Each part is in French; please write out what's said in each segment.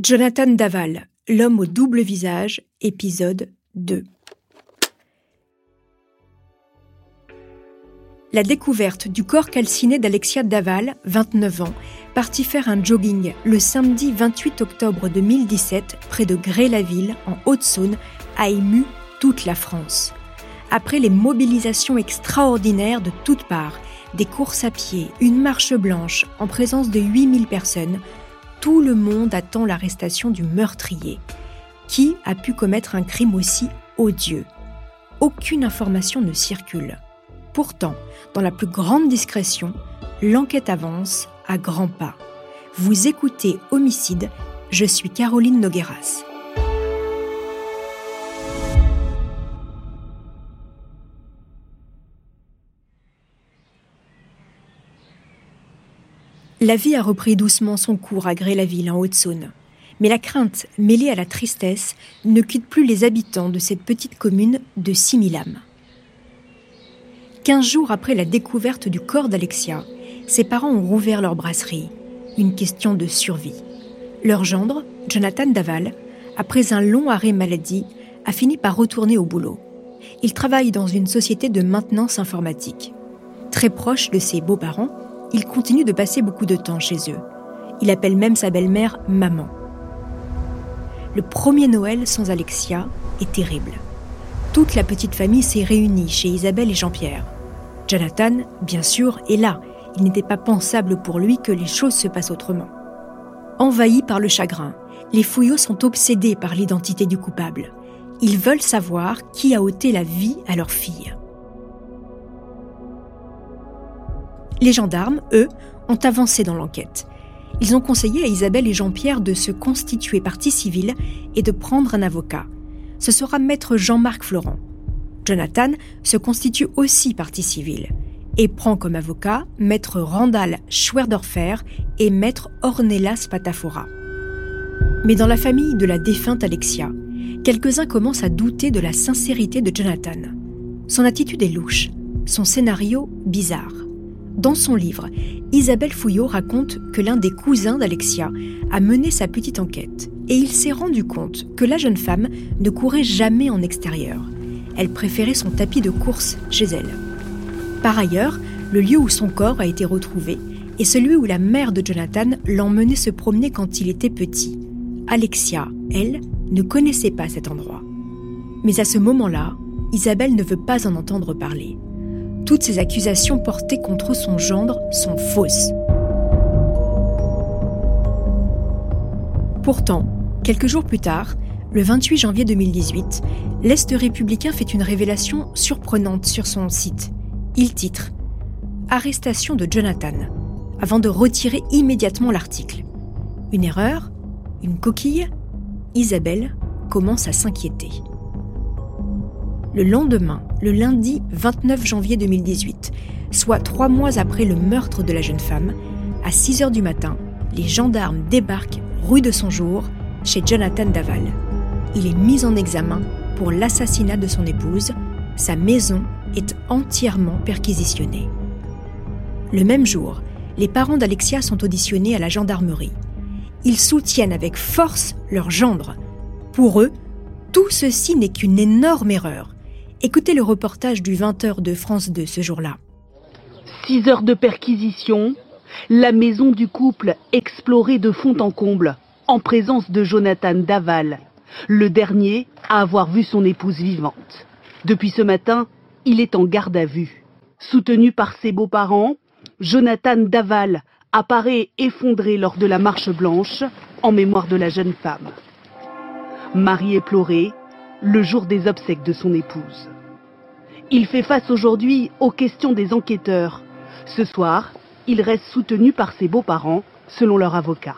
Jonathan Daval, L'homme au double visage, épisode 2. La découverte du corps calciné d'Alexia Daval, 29 ans, partit faire un jogging le samedi 28 octobre 2017 près de Gré-la-Ville, en Haute-Saône, a ému toute la France. Après les mobilisations extraordinaires de toutes parts, des courses à pied, une marche blanche en présence de 8000 personnes, tout le monde attend l'arrestation du meurtrier. Qui a pu commettre un crime aussi odieux? Aucune information ne circule. Pourtant, dans la plus grande discrétion, l'enquête avance à grands pas. Vous écoutez Homicide, je suis Caroline Nogueras. La vie a repris doucement son cours à Gré-la-Ville, en Haute-Saône. Mais la crainte, mêlée à la tristesse, ne quitte plus les habitants de cette petite commune de 6000 âmes. Quinze jours après la découverte du corps d'Alexia, ses parents ont rouvert leur brasserie. Une question de survie. Leur gendre, Jonathan Daval, après un long arrêt maladie, a fini par retourner au boulot. Il travaille dans une société de maintenance informatique. Très proche de ses beaux-parents, il continue de passer beaucoup de temps chez eux. Il appelle même sa belle-mère maman. Le premier Noël sans Alexia est terrible. Toute la petite famille s'est réunie chez Isabelle et Jean-Pierre. Jonathan, bien sûr, est là. Il n'était pas pensable pour lui que les choses se passent autrement. Envahis par le chagrin, les fouillots sont obsédés par l'identité du coupable. Ils veulent savoir qui a ôté la vie à leur fille. Les gendarmes, eux, ont avancé dans l'enquête. Ils ont conseillé à Isabelle et Jean-Pierre de se constituer partie civile et de prendre un avocat. Ce sera maître Jean-Marc Florent. Jonathan se constitue aussi partie civile et prend comme avocat maître Randall Schwerdorfer et maître Ornelas Patafora. Mais dans la famille de la défunte Alexia, quelques-uns commencent à douter de la sincérité de Jonathan. Son attitude est louche, son scénario bizarre. Dans son livre, Isabelle Fouillot raconte que l'un des cousins d'Alexia a mené sa petite enquête et il s'est rendu compte que la jeune femme ne courait jamais en extérieur. Elle préférait son tapis de course chez elle. Par ailleurs, le lieu où son corps a été retrouvé est celui où la mère de Jonathan l'emmenait se promener quand il était petit. Alexia, elle, ne connaissait pas cet endroit. Mais à ce moment-là, Isabelle ne veut pas en entendre parler toutes ces accusations portées contre son gendre sont fausses. Pourtant, quelques jours plus tard, le 28 janvier 2018, l'Est républicain fait une révélation surprenante sur son site. Il titre Arrestation de Jonathan, avant de retirer immédiatement l'article. Une erreur Une coquille? Isabelle commence à s'inquiéter. Le lendemain, le lundi 29 janvier 2018, soit trois mois après le meurtre de la jeune femme, à 6 heures du matin, les gendarmes débarquent rue de son jour chez Jonathan Daval. Il est mis en examen pour l'assassinat de son épouse. Sa maison est entièrement perquisitionnée. Le même jour, les parents d'Alexia sont auditionnés à la gendarmerie. Ils soutiennent avec force leur gendre. Pour eux, tout ceci n'est qu'une énorme erreur. Écoutez le reportage du 20h de France 2 ce jour-là. Six heures de perquisition, la maison du couple explorée de fond en comble, en présence de Jonathan Daval, le dernier à avoir vu son épouse vivante. Depuis ce matin, il est en garde à vue. Soutenu par ses beaux-parents, Jonathan Daval apparaît effondré lors de la marche blanche en mémoire de la jeune femme. Marie est pleurée, le jour des obsèques de son épouse. Il fait face aujourd'hui aux questions des enquêteurs. Ce soir, il reste soutenu par ses beaux-parents, selon leur avocat.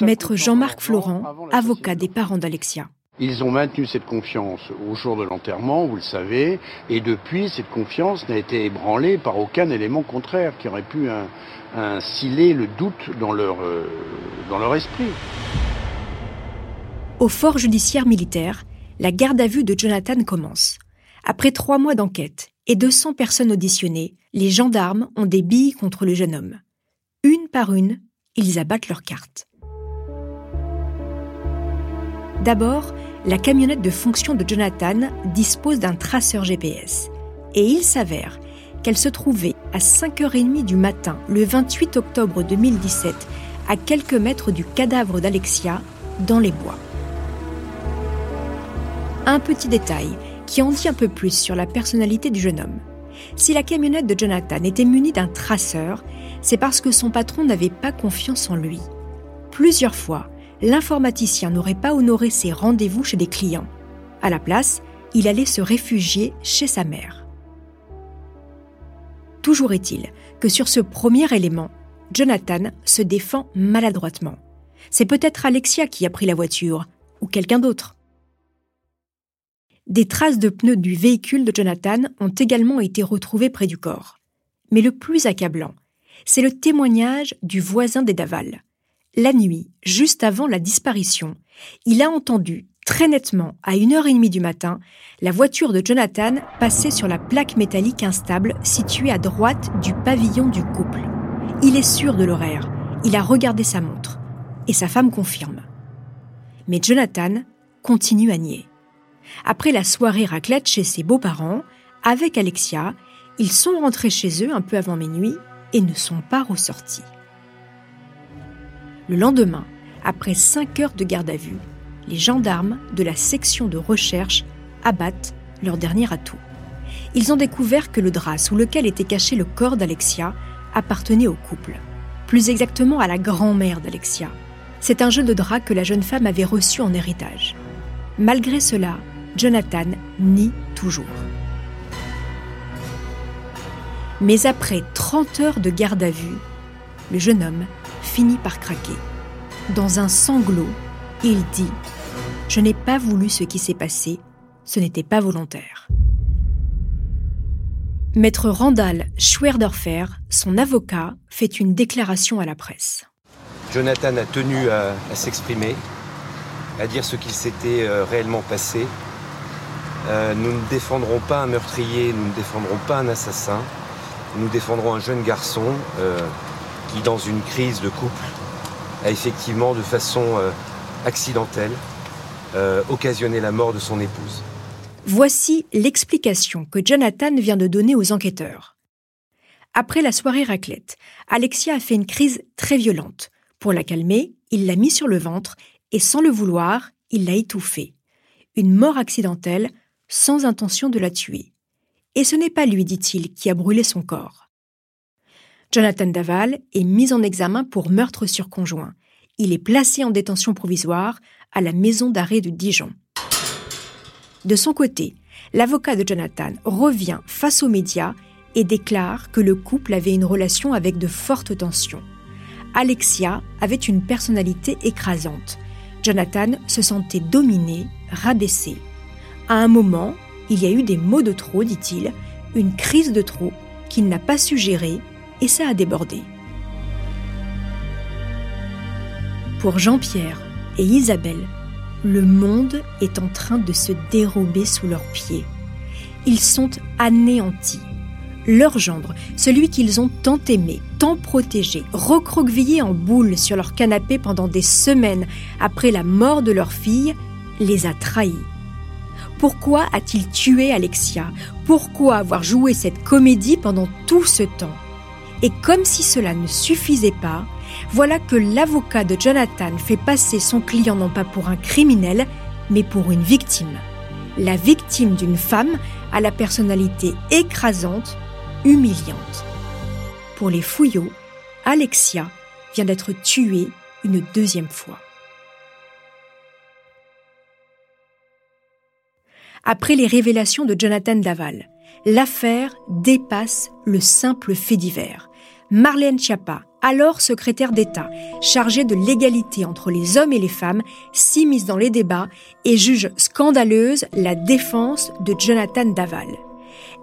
Maître Jean-Marc Florent, avocat des parents d'Alexia. Ils ont maintenu cette confiance au jour de l'enterrement, vous le savez, et depuis, cette confiance n'a été ébranlée par aucun élément contraire qui aurait pu insiller le doute dans leur, euh, dans leur esprit. Au fort judiciaire militaire, la garde à vue de Jonathan commence. Après trois mois d'enquête et 200 personnes auditionnées, les gendarmes ont des billes contre le jeune homme. Une par une, ils abattent leurs cartes. D'abord, la camionnette de fonction de Jonathan dispose d'un traceur GPS. Et il s'avère qu'elle se trouvait à 5h30 du matin, le 28 octobre 2017, à quelques mètres du cadavre d'Alexia, dans les bois. Un petit détail qui en dit un peu plus sur la personnalité du jeune homme. Si la camionnette de Jonathan était munie d'un traceur, c'est parce que son patron n'avait pas confiance en lui. Plusieurs fois, l'informaticien n'aurait pas honoré ses rendez-vous chez des clients. À la place, il allait se réfugier chez sa mère. Toujours est-il que sur ce premier élément, Jonathan se défend maladroitement. C'est peut-être Alexia qui a pris la voiture, ou quelqu'un d'autre. Des traces de pneus du véhicule de Jonathan ont également été retrouvées près du corps. Mais le plus accablant, c'est le témoignage du voisin des Daval. La nuit, juste avant la disparition, il a entendu très nettement, à une heure et demie du matin, la voiture de Jonathan passer sur la plaque métallique instable située à droite du pavillon du couple. Il est sûr de l'horaire. Il a regardé sa montre. Et sa femme confirme. Mais Jonathan continue à nier. Après la soirée raclette chez ses beaux-parents, avec Alexia, ils sont rentrés chez eux un peu avant minuit et ne sont pas ressortis. Le lendemain, après cinq heures de garde à vue, les gendarmes de la section de recherche abattent leur dernier atout. Ils ont découvert que le drap sous lequel était caché le corps d'Alexia appartenait au couple, plus exactement à la grand-mère d'Alexia. C'est un jeu de drap que la jeune femme avait reçu en héritage. Malgré cela, Jonathan nie toujours. Mais après 30 heures de garde à vue, le jeune homme finit par craquer. Dans un sanglot, il dit ⁇ Je n'ai pas voulu ce qui s'est passé, ce n'était pas volontaire. Maître Randall Schwerdorfer, son avocat, fait une déclaration à la presse. Jonathan a tenu à, s'exprimer, à dire ce qu'il s'était euh, réellement passé. Euh, nous ne défendrons pas un meurtrier, nous ne défendrons pas un assassin. Nous défendrons un jeune garçon euh, qui, dans une crise de couple, a effectivement, de façon euh, accidentelle, occasionné la mort de son épouse. Voici l'explication que Jonathan vient de donner aux enquêteurs. Après la soirée raclette, Alexia a fait une crise très violente. Pour la calmer, il l'a mis sur le ventre et sans le vouloir, il l'a étouffée. Une mort accidentelle, sans intention de la tuer. Et ce n'est pas lui, dit-il, qui a brûlé son corps. Jonathan Daval est mis en examen pour meurtre sur conjoint. Il est placé en détention provisoire à la maison d'arrêt de Dijon. De son côté, l'avocat de Jonathan revient face aux médias et déclare que le couple avait une relation avec de fortes tensions. Alexia avait une personnalité écrasante. Jonathan se sentait dominé, rabaissé. À un moment, il y a eu des mots de trop, dit-il, une crise de trop qu'il n'a pas su gérer et ça a débordé. Pour Jean-Pierre et Isabelle, le monde est en train de se dérober sous leurs pieds. Ils sont anéantis. Leur gendre, celui qu'ils ont tant aimé, tant protégé, recroquevillé en boule sur leur canapé pendant des semaines après la mort de leur fille, les a trahis. Pourquoi a-t-il tué Alexia? Pourquoi avoir joué cette comédie pendant tout ce temps? Et comme si cela ne suffisait pas, voilà que l'avocat de Jonathan fait passer son client non pas pour un criminel, mais pour une victime. La victime d'une femme à la personnalité écrasante, humiliante. Pour les fouillots, Alexia vient d'être tuée une deuxième fois. Après les révélations de Jonathan Daval, l'affaire dépasse le simple fait divers. Marlène Schiappa, alors secrétaire d'État, chargée de l'égalité entre les hommes et les femmes, s'immisce dans les débats et juge scandaleuse la défense de Jonathan Daval.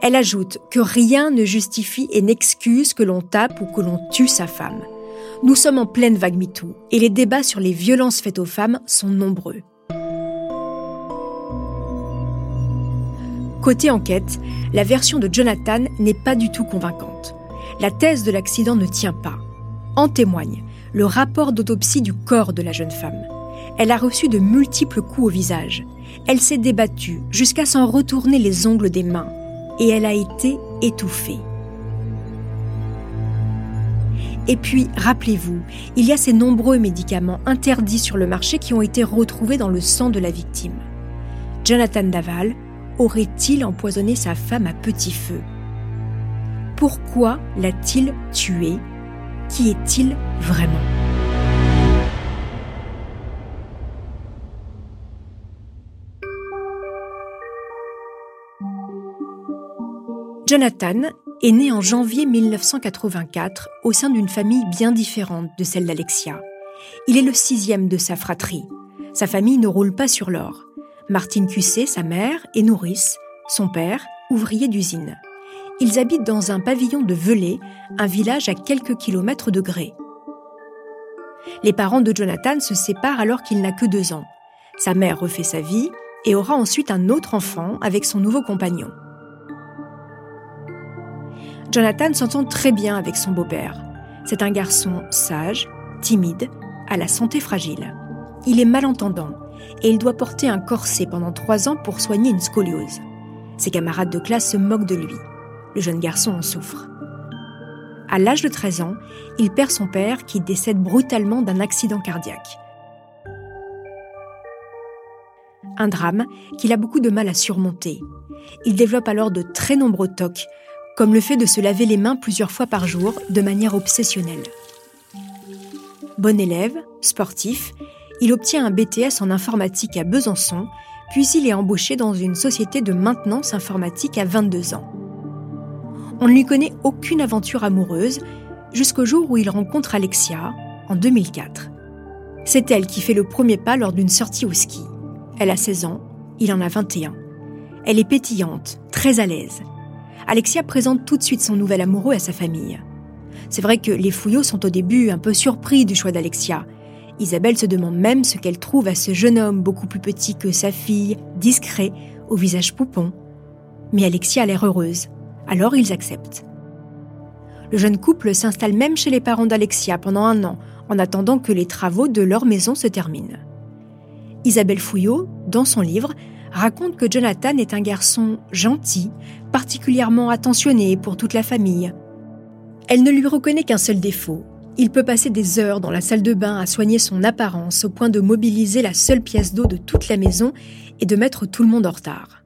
Elle ajoute que rien ne justifie et n'excuse que l'on tape ou que l'on tue sa femme. Nous sommes en pleine vague MeToo et les débats sur les violences faites aux femmes sont nombreux. Côté enquête, la version de Jonathan n'est pas du tout convaincante. La thèse de l'accident ne tient pas. En témoigne le rapport d'autopsie du corps de la jeune femme. Elle a reçu de multiples coups au visage. Elle s'est débattue jusqu'à s'en retourner les ongles des mains. Et elle a été étouffée. Et puis, rappelez-vous, il y a ces nombreux médicaments interdits sur le marché qui ont été retrouvés dans le sang de la victime. Jonathan Daval aurait-il empoisonné sa femme à petit feu? Pourquoi l'a-t-il tuée Qui est-il vraiment? Jonathan est né en janvier 1984 au sein d'une famille bien différente de celle d'Alexia. Il est le sixième de sa fratrie. Sa famille ne roule pas sur l'or. Martine Cusset, sa mère, est nourrice, son père, ouvrier d'usine. Ils habitent dans un pavillon de Velay, un village à quelques kilomètres de Gré. Les parents de Jonathan se séparent alors qu'il n'a que deux ans. Sa mère refait sa vie et aura ensuite un autre enfant avec son nouveau compagnon. Jonathan s'entend très bien avec son beau-père. C'est un garçon sage, timide, à la santé fragile. Il est malentendant et il doit porter un corset pendant trois ans pour soigner une scoliose. Ses camarades de classe se moquent de lui. Le jeune garçon en souffre. À l'âge de 13 ans, il perd son père qui décède brutalement d'un accident cardiaque. Un drame qu'il a beaucoup de mal à surmonter. Il développe alors de très nombreux tocs, comme le fait de se laver les mains plusieurs fois par jour de manière obsessionnelle. Bon élève, sportif, il obtient un BTS en informatique à Besançon, puis il est embauché dans une société de maintenance informatique à 22 ans. On ne lui connaît aucune aventure amoureuse jusqu'au jour où il rencontre Alexia en 2004. C'est elle qui fait le premier pas lors d'une sortie au ski. Elle a 16 ans, il en a 21. Elle est pétillante, très à l'aise. Alexia présente tout de suite son nouvel amoureux à sa famille. C'est vrai que les fouillots sont au début un peu surpris du choix d'Alexia, Isabelle se demande même ce qu'elle trouve à ce jeune homme beaucoup plus petit que sa fille, discret, au visage poupon. Mais Alexia a l'air heureuse, alors ils acceptent. Le jeune couple s'installe même chez les parents d'Alexia pendant un an, en attendant que les travaux de leur maison se terminent. Isabelle Fouillot, dans son livre, raconte que Jonathan est un garçon gentil, particulièrement attentionné pour toute la famille. Elle ne lui reconnaît qu'un seul défaut, il peut passer des heures dans la salle de bain à soigner son apparence au point de mobiliser la seule pièce d'eau de toute la maison et de mettre tout le monde en retard.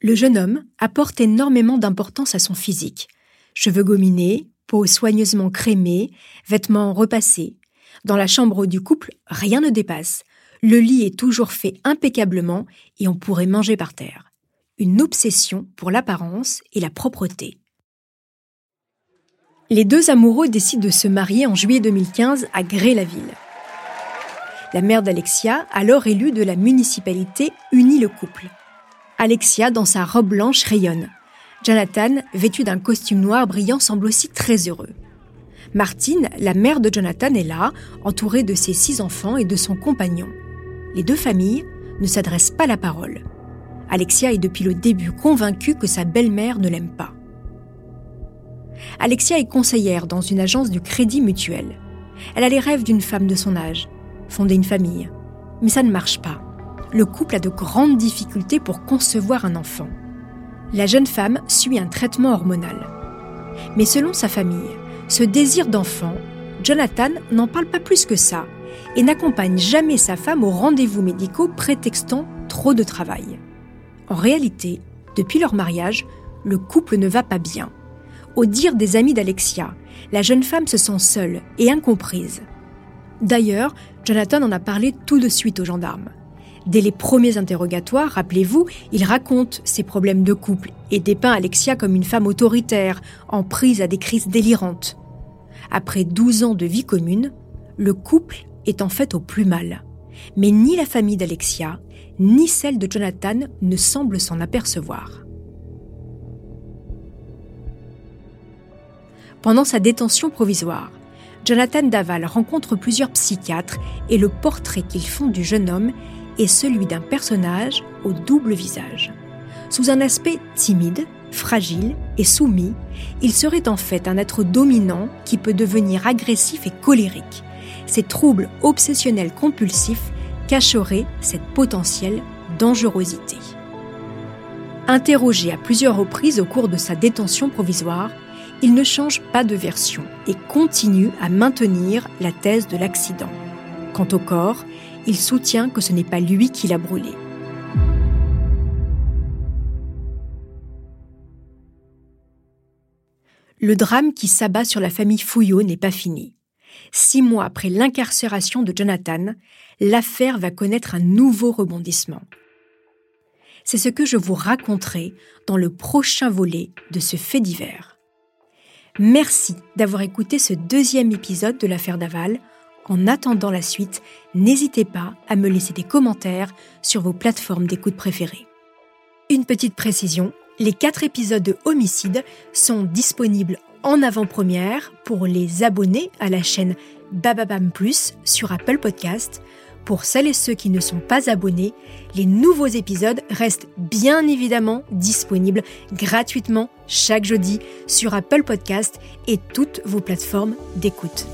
Le jeune homme apporte énormément d'importance à son physique. Cheveux gominés, peau soigneusement crémée, vêtements repassés. Dans la chambre du couple, rien ne dépasse. Le lit est toujours fait impeccablement et on pourrait manger par terre. Une obsession pour l'apparence et la propreté. Les deux amoureux décident de se marier en juillet 2015 à Gré-la-Ville. La mère d'Alexia, alors élue de la municipalité, unit le couple. Alexia, dans sa robe blanche, rayonne. Jonathan, vêtu d'un costume noir brillant, semble aussi très heureux. Martine, la mère de Jonathan, est là, entourée de ses six enfants et de son compagnon. Les deux familles ne s'adressent pas la parole. Alexia est depuis le début convaincue que sa belle-mère ne l'aime pas. Alexia est conseillère dans une agence du Crédit Mutuel. Elle a les rêves d'une femme de son âge, fonder une famille. Mais ça ne marche pas. Le couple a de grandes difficultés pour concevoir un enfant. La jeune femme suit un traitement hormonal. Mais selon sa famille, ce désir d'enfant, Jonathan n'en parle pas plus que ça et n'accompagne jamais sa femme aux rendez-vous médicaux prétextant trop de travail. En réalité, depuis leur mariage, le couple ne va pas bien. Au dire des amis d'Alexia, la jeune femme se sent seule et incomprise. D'ailleurs, Jonathan en a parlé tout de suite aux gendarmes. Dès les premiers interrogatoires, rappelez-vous, il raconte ses problèmes de couple et dépeint Alexia comme une femme autoritaire, en prise à des crises délirantes. Après 12 ans de vie commune, le couple est en fait au plus mal. Mais ni la famille d'Alexia, ni celle de Jonathan ne semblent s'en apercevoir. Pendant sa détention provisoire, Jonathan Daval rencontre plusieurs psychiatres et le portrait qu'ils font du jeune homme est celui d'un personnage au double visage. Sous un aspect timide, fragile et soumis, il serait en fait un être dominant qui peut devenir agressif et colérique. ces troubles obsessionnels compulsifs cacheraient cette potentielle dangerosité. Interrogé à plusieurs reprises au cours de sa détention provisoire, il ne change pas de version et continue à maintenir la thèse de l'accident. Quant au corps, il soutient que ce n'est pas lui qui l'a brûlé. Le drame qui s'abat sur la famille Fouillot n'est pas fini. Six mois après l'incarcération de Jonathan, l'affaire va connaître un nouveau rebondissement. C'est ce que je vous raconterai dans le prochain volet de ce fait divers. Merci d'avoir écouté ce deuxième épisode de l'affaire Daval. En attendant la suite, n'hésitez pas à me laisser des commentaires sur vos plateformes d'écoute préférées. Une petite précision, les quatre épisodes de Homicide sont disponibles en avant-première pour les abonnés à la chaîne Bababam Plus sur Apple Podcast. Pour celles et ceux qui ne sont pas abonnés, les nouveaux épisodes restent bien évidemment disponibles gratuitement chaque jeudi sur Apple Podcast et toutes vos plateformes d'écoute.